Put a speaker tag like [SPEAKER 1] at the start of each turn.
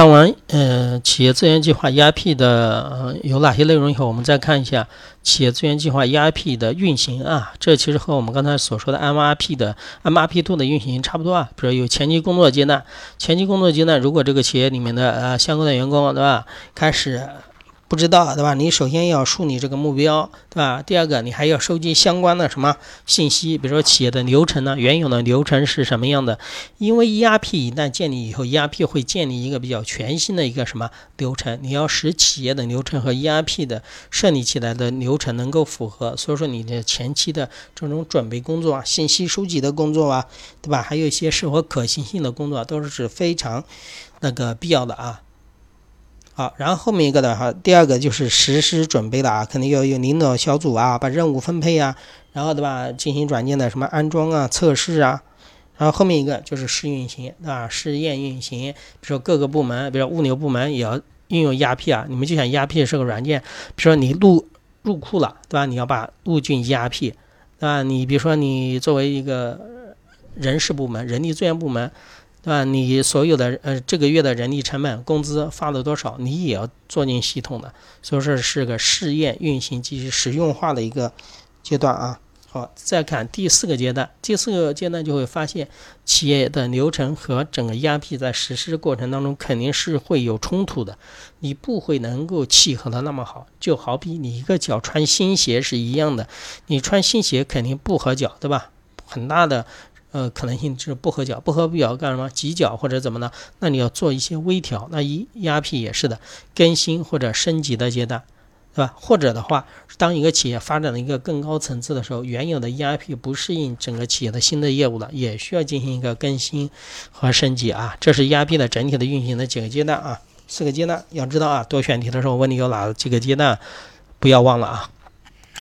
[SPEAKER 1] 看完呃企业资源计划 ERP 的呃有哪些内容以后，我们再看一下企业资源计划 ERP 的运行啊。这其实和我们刚才所说的 MRP 的 MRP Two 的运行差不多啊。比如有前期工作阶段，前期工作阶段，如果这个企业里面的呃相关的员工对吧，开始。不知道对吧？你首先要树立这个目标，对吧？第二个，你还要收集相关的什么信息，比如说企业的流程呢，原有的流程是什么样的？因为 ERP 一旦建立以后 ERP 会建立一个比较全新的一个什么流程？你要使企业的流程和 ERP 的设立起来的流程能够符合，所以说你的前期的这种准备工作啊，信息收集的工作啊，对吧？还有一些适合可行性的工作都是是非常那个必要的啊。好，然后后面一个的话，第二个就是实施准备了啊，肯定要有领导小组啊，把任务分配啊，然后对吧，进行软件的什么安装啊、测试啊，然后后面一个就是试运行，对吧？试验运行，比如说各个部门，比如说物流部门也要运用 ERP 啊，你们就想 ERP 是个软件，比如说你入入库了，对吧？你要把入进 ERP，对吧？你比如说你作为一个人事部门、人力资源部门。对吧？你所有的呃这个月的人力成本、工资发了多少，你也要做进系统的，所以说是个试验运行及实用化的一个阶段啊。好，再看第四个阶段，第四个阶段就会发现企业的流程和整个 ERP 在实施过程当中肯定是会有冲突的，你不会能够契合的那么好。就好比你一个脚穿新鞋是一样的，你穿新鞋肯定不合脚，对吧？很大的。呃，可能性是不合脚，不合脚干什么？挤脚或者怎么呢？那你要做一些微调。那一 ERP 也是的，更新或者升级的阶段，对吧？或者的话，当一个企业发展的一个更高层次的时候，原有的 ERP 不适应整个企业的新的业务了，也需要进行一个更新和升级啊。这是 ERP 的整体的运行的几个阶段啊，四个阶段要知道啊。多选题的时候问你有哪几个阶段，不要忘了啊。